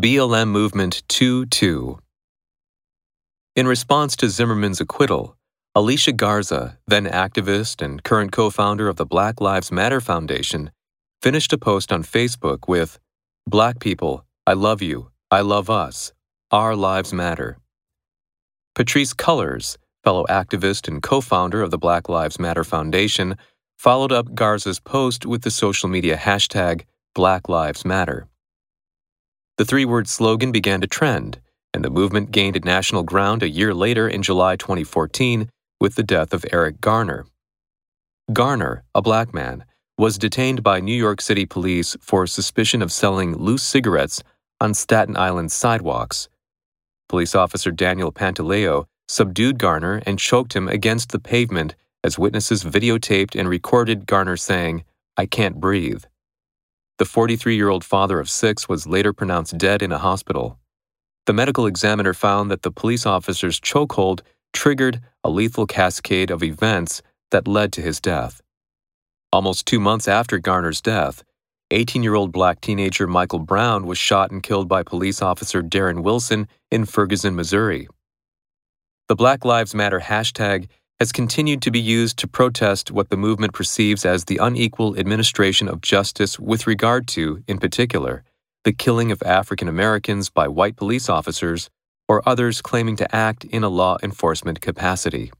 BLM Movement 2 2. In response to Zimmerman's acquittal, Alicia Garza, then activist and current co founder of the Black Lives Matter Foundation, finished a post on Facebook with Black people, I love you, I love us, our lives matter. Patrisse Cullors, fellow activist and co founder of the Black Lives Matter Foundation, followed up Garza's post with the social media hashtag Black Lives Matter. The three word slogan began to trend, and the movement gained national ground a year later in July 2014 with the death of Eric Garner. Garner, a black man, was detained by New York City police for suspicion of selling loose cigarettes on Staten Island sidewalks. Police officer Daniel Pantaleo subdued Garner and choked him against the pavement as witnesses videotaped and recorded Garner saying, I can't breathe. The 43 year old father of six was later pronounced dead in a hospital. The medical examiner found that the police officer's chokehold triggered a lethal cascade of events that led to his death. Almost two months after Garner's death, 18 year old black teenager Michael Brown was shot and killed by police officer Darren Wilson in Ferguson, Missouri. The Black Lives Matter hashtag has continued to be used to protest what the movement perceives as the unequal administration of justice with regard to, in particular, the killing of African Americans by white police officers or others claiming to act in a law enforcement capacity.